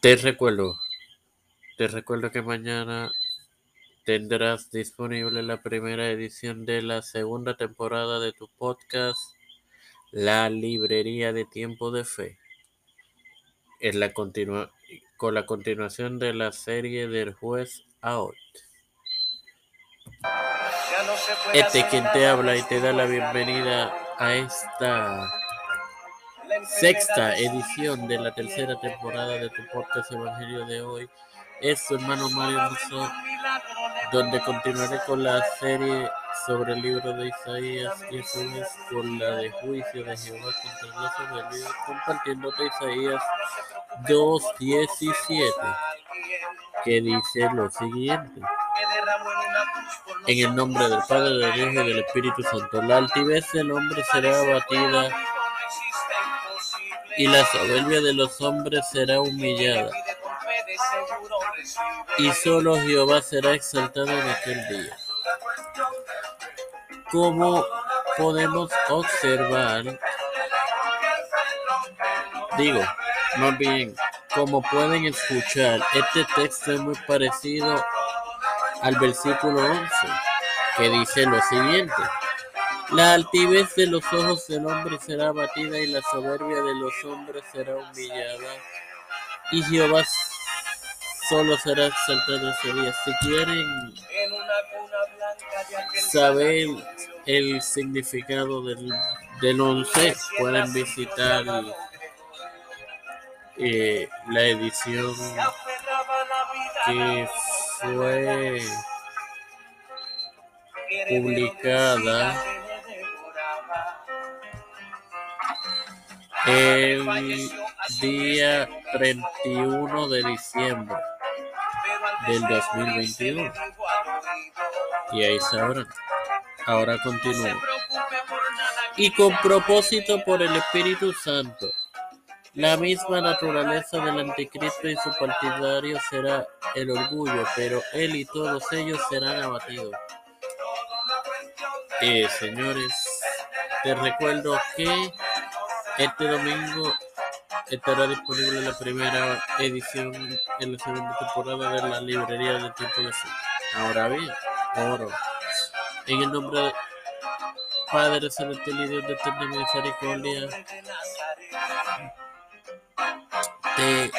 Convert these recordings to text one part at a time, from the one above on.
Te recuerdo, te recuerdo que mañana tendrás disponible la primera edición de la segunda temporada de tu podcast, La Librería de Tiempo de Fe. Es la continua con la continuación de la serie del juez Out. Este quien te habla y te da la bienvenida a esta sexta edición de la tercera temporada de tu podcast Evangelio de hoy es su hermano Mario Musso, donde continuaré con la serie sobre el libro de Isaías y es con la de juicio de Jehová contra los soberbios, compartiéndote Isaías 2.17, que dice lo siguiente. En el nombre del Padre, del Hijo y del Espíritu Santo, la altivez del hombre será abatida y la soberbia de los hombres será humillada, y solo Jehová será exaltado en aquel día. Como podemos observar, digo, más bien, como pueden escuchar, este texto es muy parecido al versículo 11, que dice lo siguiente. La altivez de los ojos del hombre será abatida y la soberbia de los hombres será humillada. Y Jehová solo será exaltado ese día. Si quieren saber el significado del, del once, pueden visitar eh, la edición que fue publicada el día 31 de diciembre del 2021. Y ahí sabrán. Ahora continúo. Y con propósito por el Espíritu Santo, la misma naturaleza del anticristo y su partidario será el orgullo, pero él y todos ellos serán abatidos. Eh, señores, te recuerdo que este domingo estará disponible la primera edición en la segunda temporada de la librería de tiempo de. Ahora bien, oro. En el nombre de Padre Celestial y Dios de eterna misericordia, te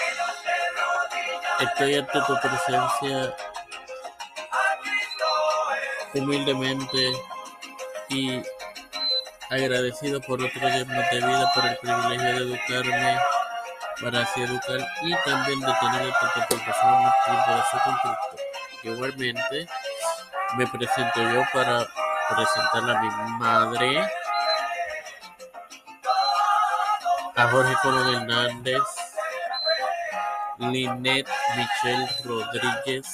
estoy ante tu presencia humildemente y agradecido por otro día más de vida, por el privilegio de educarme para así educar y también de tener el tiempo de su conflicto. Igualmente, me presento yo para presentar a mi madre, a Jorge Colón Hernández, Linet Michelle Rodríguez,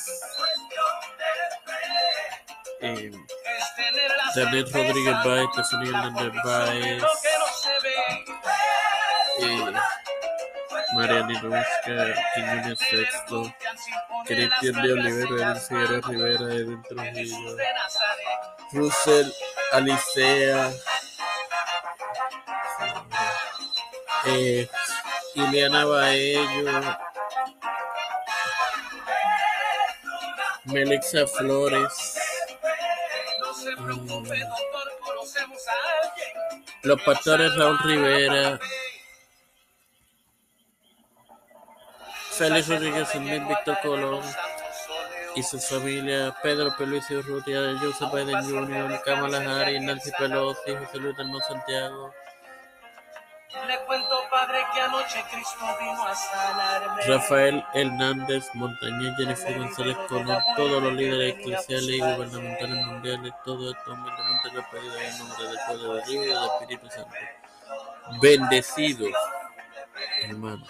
eh, Janet Rodríguez Baez, Tesonia Hernández Baez, Mariana Oscar, Quiñones Sexto, Cristian de Olivera, Edwin Figueroa Rivera, Edwin Trujillo, Russell Alicea, eh, Ileana Baello, Melexa Flores, los pastores Raúl Rivera, Félix Rodríguez Smith, Víctor Colón y su familia, Pedro Pelucio Urrutia, Joseph Biden Jr., Kamala Harris, Nancy Pelosi, José Luis del Santiago. Rafael Hernández Montañez, Jennifer González todos los líderes eclesiales y gubernamentales mundiales, todo esto humildemente pedido en nombre del Padre, del Hijo y del Espíritu Santo. Bendecidos, hermanos.